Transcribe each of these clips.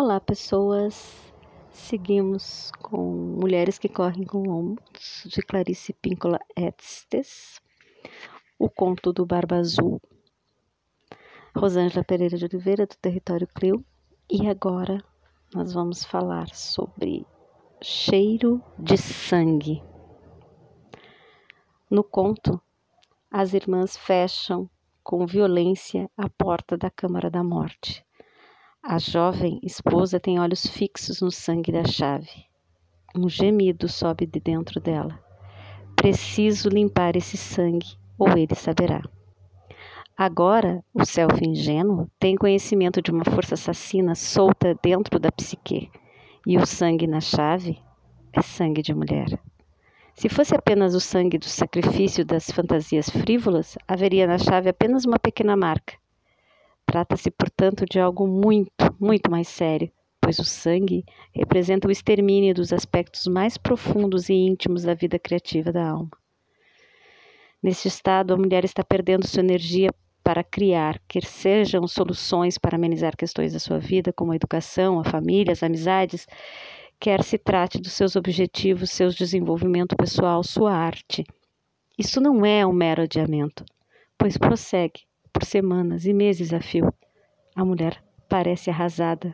Olá, pessoas. Seguimos com Mulheres que Correm com Ombros, de Clarice Píncola Estes, o conto do Barba Azul, Rosângela Pereira de Oliveira, do Território Clio. E agora nós vamos falar sobre cheiro de sangue. No conto, as irmãs fecham com violência a porta da Câmara da Morte. A jovem esposa tem olhos fixos no sangue da chave. Um gemido sobe de dentro dela. Preciso limpar esse sangue, ou ele saberá. Agora, o self ingênuo tem conhecimento de uma força assassina solta dentro da psique, e o sangue na chave é sangue de mulher. Se fosse apenas o sangue do sacrifício das fantasias frívolas, haveria na chave apenas uma pequena marca Trata-se, portanto, de algo muito, muito mais sério, pois o sangue representa o extermínio dos aspectos mais profundos e íntimos da vida criativa da alma. Neste estado, a mulher está perdendo sua energia para criar, quer sejam soluções para amenizar questões da sua vida, como a educação, a família, as amizades, quer se trate dos seus objetivos, seu desenvolvimento pessoal, sua arte. Isso não é um mero adiamento, pois prossegue por semanas e meses a fio. A mulher parece arrasada,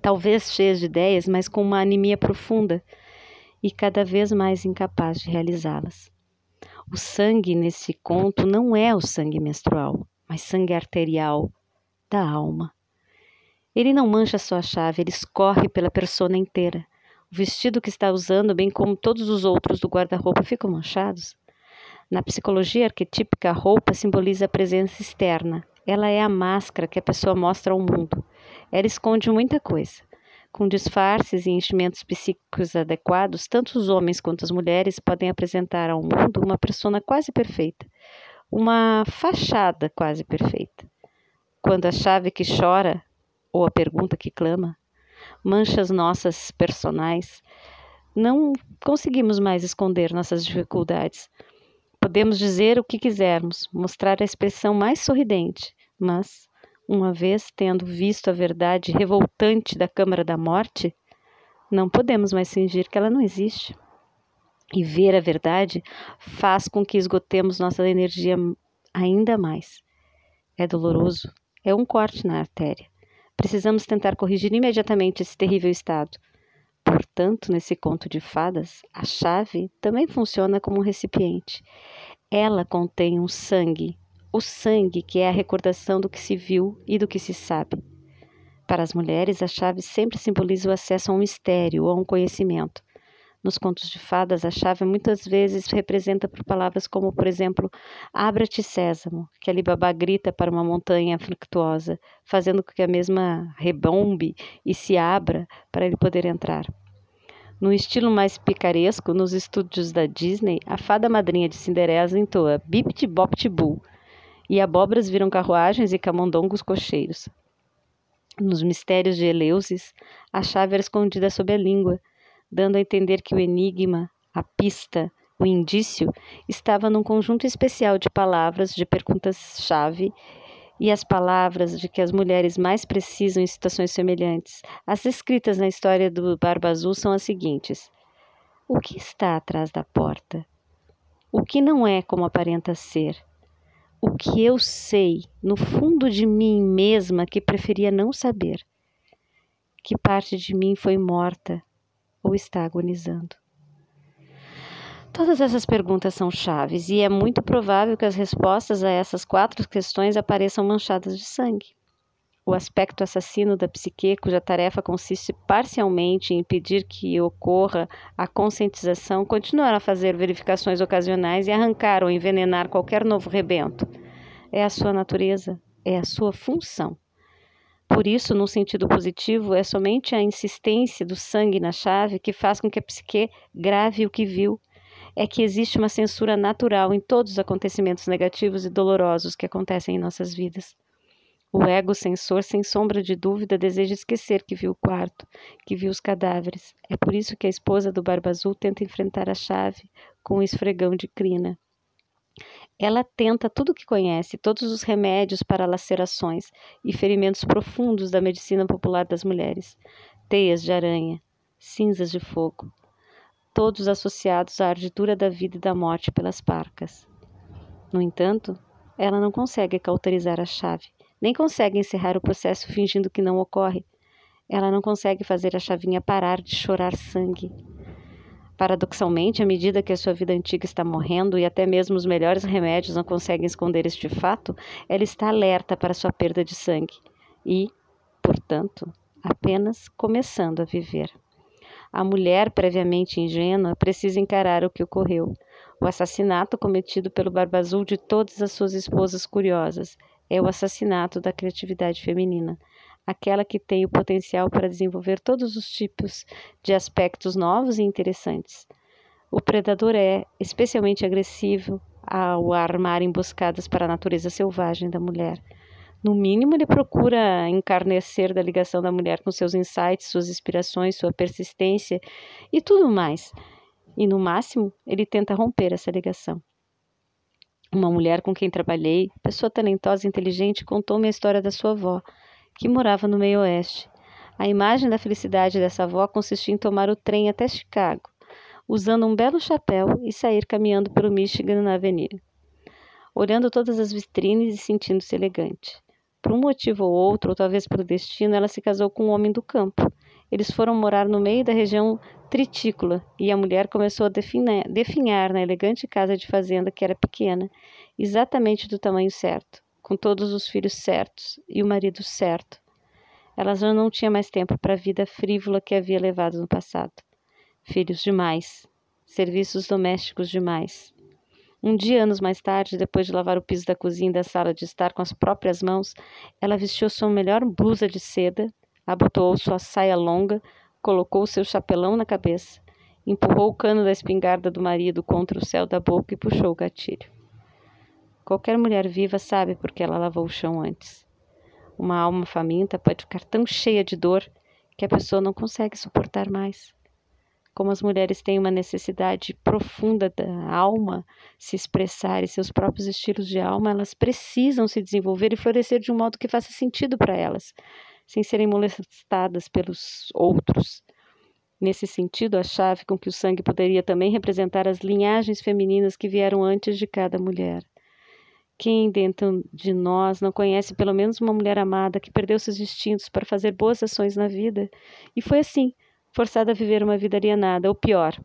talvez cheia de ideias, mas com uma anemia profunda e cada vez mais incapaz de realizá-las. O sangue nesse conto não é o sangue menstrual, mas sangue arterial da alma. Ele não mancha só a chave, ele escorre pela persona inteira. O vestido que está usando, bem como todos os outros do guarda-roupa, ficam manchados. Na psicologia arquetípica, a roupa simboliza a presença externa. Ela é a máscara que a pessoa mostra ao mundo. Ela esconde muita coisa. Com disfarces e enchimentos psíquicos adequados, tanto os homens quanto as mulheres podem apresentar ao mundo uma persona quase perfeita, uma fachada quase perfeita. Quando a chave que chora, ou a pergunta que clama, mancha as nossas personais, não conseguimos mais esconder nossas dificuldades. Podemos dizer o que quisermos, mostrar a expressão mais sorridente, mas, uma vez tendo visto a verdade revoltante da Câmara da Morte, não podemos mais fingir que ela não existe. E ver a verdade faz com que esgotemos nossa energia ainda mais. É doloroso, é um corte na artéria. Precisamos tentar corrigir imediatamente esse terrível estado. Portanto, nesse conto de fadas, a chave também funciona como um recipiente. Ela contém um sangue, o sangue que é a recordação do que se viu e do que se sabe. Para as mulheres, a chave sempre simboliza o acesso a um mistério ou a um conhecimento. Nos contos de fadas, a chave muitas vezes representa por palavras como, por exemplo, abra-te sésamo, que Alibaba grita para uma montanha fructuosa, fazendo com que a mesma rebombe e se abra para ele poder entrar. No estilo mais picaresco, nos estúdios da Disney, a fada madrinha de Cinderela entoa Bipt Bopt Boo, e abóboras viram carruagens e camundongos cocheiros. Nos mistérios de Eleusis, a chave era escondida sob a língua, dando a entender que o enigma, a pista, o indício estava num conjunto especial de palavras, de perguntas-chave e as palavras de que as mulheres mais precisam em situações semelhantes. As escritas na história do Barba Azul são as seguintes: O que está atrás da porta? O que não é como aparenta ser? O que eu sei no fundo de mim mesma que preferia não saber? Que parte de mim foi morta ou está agonizando? Todas essas perguntas são chaves e é muito provável que as respostas a essas quatro questões apareçam manchadas de sangue. O aspecto assassino da psique, cuja tarefa consiste parcialmente em impedir que ocorra a conscientização, continuará a fazer verificações ocasionais e arrancar ou envenenar qualquer novo rebento. É a sua natureza, é a sua função. Por isso, no sentido positivo, é somente a insistência do sangue na chave que faz com que a psique grave o que viu. É que existe uma censura natural em todos os acontecimentos negativos e dolorosos que acontecem em nossas vidas. O ego censor, sem sombra de dúvida, deseja esquecer que viu o quarto, que viu os cadáveres. É por isso que a esposa do Barba Azul tenta enfrentar a chave com um esfregão de crina. Ela tenta tudo o que conhece, todos os remédios para lacerações e ferimentos profundos da medicina popular das mulheres, teias de aranha, cinzas de fogo, todos associados à ardidura da vida e da morte pelas parcas. No entanto, ela não consegue cauterizar a chave, nem consegue encerrar o processo fingindo que não ocorre. Ela não consegue fazer a chavinha parar de chorar sangue. Paradoxalmente, à medida que a sua vida antiga está morrendo e até mesmo os melhores remédios não conseguem esconder este fato, ela está alerta para sua perda de sangue e, portanto, apenas começando a viver. A mulher previamente ingênua precisa encarar o que ocorreu. O assassinato cometido pelo Barba Azul de todas as suas esposas curiosas é o assassinato da criatividade feminina, aquela que tem o potencial para desenvolver todos os tipos de aspectos novos e interessantes. O predador é especialmente agressivo ao armar emboscadas para a natureza selvagem da mulher. No mínimo, ele procura encarnecer da ligação da mulher com seus insights, suas inspirações, sua persistência e tudo mais. E no máximo, ele tenta romper essa ligação. Uma mulher com quem trabalhei, pessoa talentosa e inteligente, contou-me a história da sua avó, que morava no meio-oeste. A imagem da felicidade dessa avó consistia em tomar o trem até Chicago, usando um belo chapéu e sair caminhando pelo Michigan na avenida, olhando todas as vitrines e sentindo-se elegante. Por um motivo ou outro, ou talvez pelo destino, ela se casou com um homem do campo. Eles foram morar no meio da região tritícola e a mulher começou a definhar na elegante casa de fazenda que era pequena, exatamente do tamanho certo, com todos os filhos certos e o marido certo. Ela já não tinha mais tempo para a vida frívola que havia levado no passado. Filhos demais, serviços domésticos demais, um dia, anos mais tarde, depois de lavar o piso da cozinha e da sala de estar com as próprias mãos, ela vestiu sua melhor blusa de seda, abotoou sua saia longa, colocou seu chapelão na cabeça, empurrou o cano da espingarda do marido contra o céu da boca e puxou o gatilho. Qualquer mulher viva sabe por que ela lavou o chão antes. Uma alma faminta pode ficar tão cheia de dor que a pessoa não consegue suportar mais como as mulheres têm uma necessidade profunda da alma se expressar e seus próprios estilos de alma, elas precisam se desenvolver e florescer de um modo que faça sentido para elas, sem serem molestadas pelos outros. Nesse sentido, a chave com que o sangue poderia também representar as linhagens femininas que vieram antes de cada mulher. Quem dentro de nós não conhece pelo menos uma mulher amada que perdeu seus instintos para fazer boas ações na vida? E foi assim forçada a viver uma vida alienada, ou pior,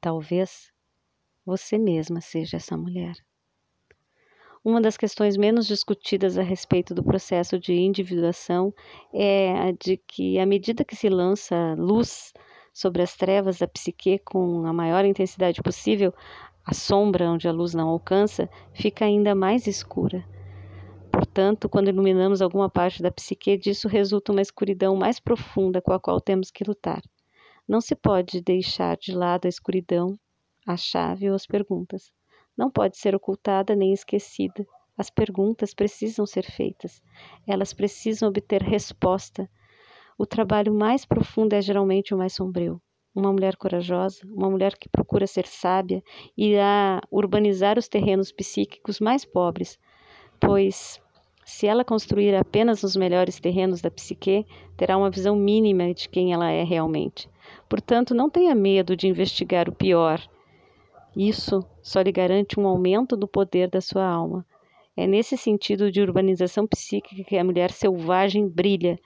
talvez você mesma seja essa mulher. Uma das questões menos discutidas a respeito do processo de individuação é a de que, à medida que se lança luz sobre as trevas da psique com a maior intensidade possível, a sombra onde a luz não alcança fica ainda mais escura. Portanto, quando iluminamos alguma parte da psique, disso resulta uma escuridão mais profunda com a qual temos que lutar. Não se pode deixar de lado a escuridão, a chave ou as perguntas. Não pode ser ocultada nem esquecida. As perguntas precisam ser feitas. Elas precisam obter resposta. O trabalho mais profundo é geralmente o mais sombrio. Uma mulher corajosa, uma mulher que procura ser sábia, irá urbanizar os terrenos psíquicos mais pobres, pois se ela construir apenas os melhores terrenos da psique, terá uma visão mínima de quem ela é realmente. Portanto, não tenha medo de investigar o pior. Isso só lhe garante um aumento do poder da sua alma. É nesse sentido de urbanização psíquica que a mulher selvagem brilha.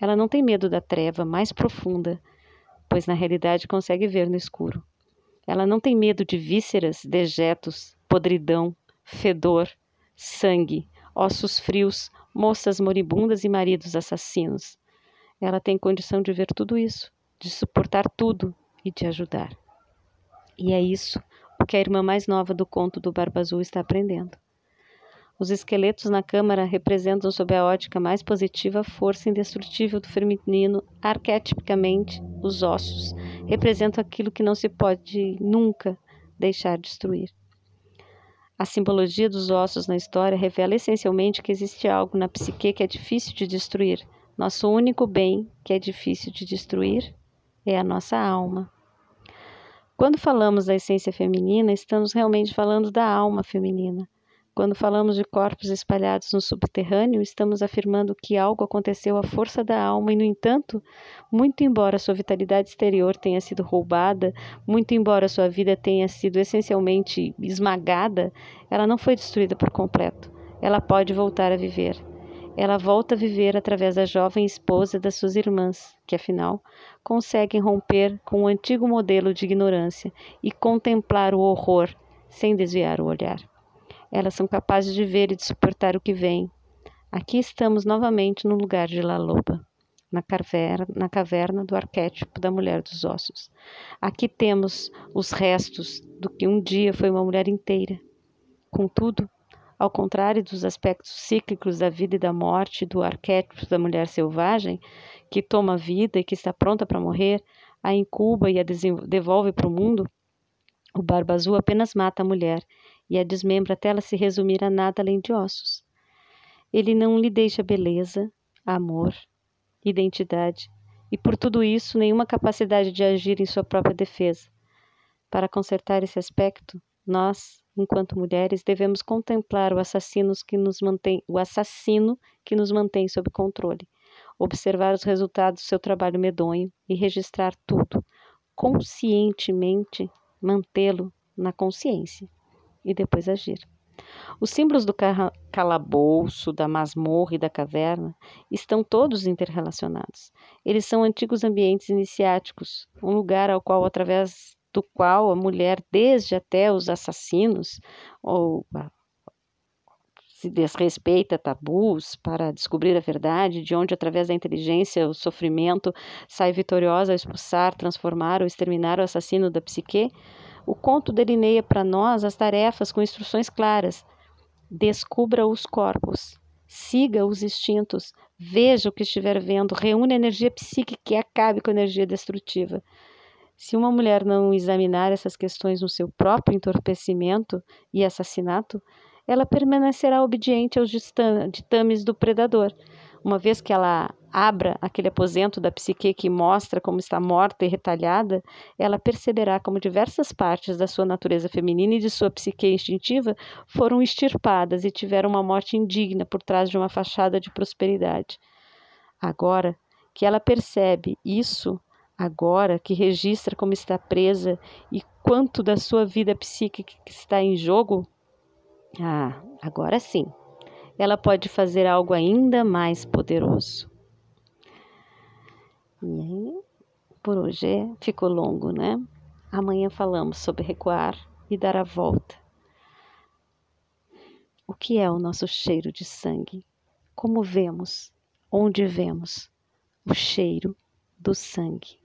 Ela não tem medo da treva mais profunda, pois na realidade consegue ver no escuro. Ela não tem medo de vísceras, dejetos, podridão, fedor, sangue, ossos frios, moças moribundas e maridos assassinos. Ela tem condição de ver tudo isso, de suportar tudo e de ajudar. E é isso o que a irmã mais nova do conto do Barba Azul está aprendendo. Os esqueletos na câmara representam, sob a ótica mais positiva, a força indestrutível do feminino, arquetipicamente, os ossos representam aquilo que não se pode nunca deixar destruir. A simbologia dos ossos na história revela essencialmente que existe algo na psique que é difícil de destruir. Nosso único bem que é difícil de destruir é a nossa alma. Quando falamos da essência feminina, estamos realmente falando da alma feminina. Quando falamos de corpos espalhados no subterrâneo, estamos afirmando que algo aconteceu à força da alma e, no entanto, muito embora sua vitalidade exterior tenha sido roubada, muito embora sua vida tenha sido essencialmente esmagada, ela não foi destruída por completo. Ela pode voltar a viver. Ela volta a viver através da jovem esposa das suas irmãs, que afinal conseguem romper com o antigo modelo de ignorância e contemplar o horror sem desviar o olhar. Elas são capazes de ver e de suportar o que vem. Aqui estamos novamente no lugar de La Loba, na caverna, na caverna do arquétipo da mulher dos ossos. Aqui temos os restos do que um dia foi uma mulher inteira. Contudo, ao contrário dos aspectos cíclicos da vida e da morte do arquétipo da mulher selvagem, que toma vida e que está pronta para morrer, a incuba e a devolve para o mundo, o Barba Azul apenas mata a mulher e a desmembra até ela se resumir a nada além de ossos. Ele não lhe deixa beleza, amor, identidade e, por tudo isso, nenhuma capacidade de agir em sua própria defesa. Para consertar esse aspecto, nós, enquanto mulheres, devemos contemplar o assassino que nos mantém, o assassino que nos mantém sob controle, observar os resultados do seu trabalho medonho e registrar tudo, conscientemente mantê-lo na consciência e depois agir. Os símbolos do calabouço, da masmorra e da caverna estão todos interrelacionados. Eles são antigos ambientes iniciáticos, um lugar ao qual, através do qual a mulher, desde até os assassinos, ou se desrespeita tabus para descobrir a verdade, de onde, através da inteligência, o sofrimento sai vitoriosa ao expulsar, transformar ou exterminar o assassino da psique, o conto delineia para nós as tarefas com instruções claras. Descubra os corpos, siga os instintos, veja o que estiver vendo, reúne energia psíquica e acabe com a energia destrutiva. Se uma mulher não examinar essas questões no seu próprio entorpecimento e assassinato, ela permanecerá obediente aos ditames do predador, uma vez que ela abra aquele aposento da psique que mostra como está morta e retalhada, ela perceberá como diversas partes da sua natureza feminina e de sua psique instintiva foram extirpadas e tiveram uma morte indigna por trás de uma fachada de prosperidade. Agora que ela percebe isso, agora que registra como está presa e quanto da sua vida psíquica está em jogo, ah, agora sim, ela pode fazer algo ainda mais poderoso. E aí, por hoje ficou longo, né? Amanhã falamos sobre recuar e dar a volta. O que é o nosso cheiro de sangue? Como vemos, onde vemos o cheiro do sangue?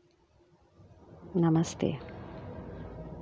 Namastê.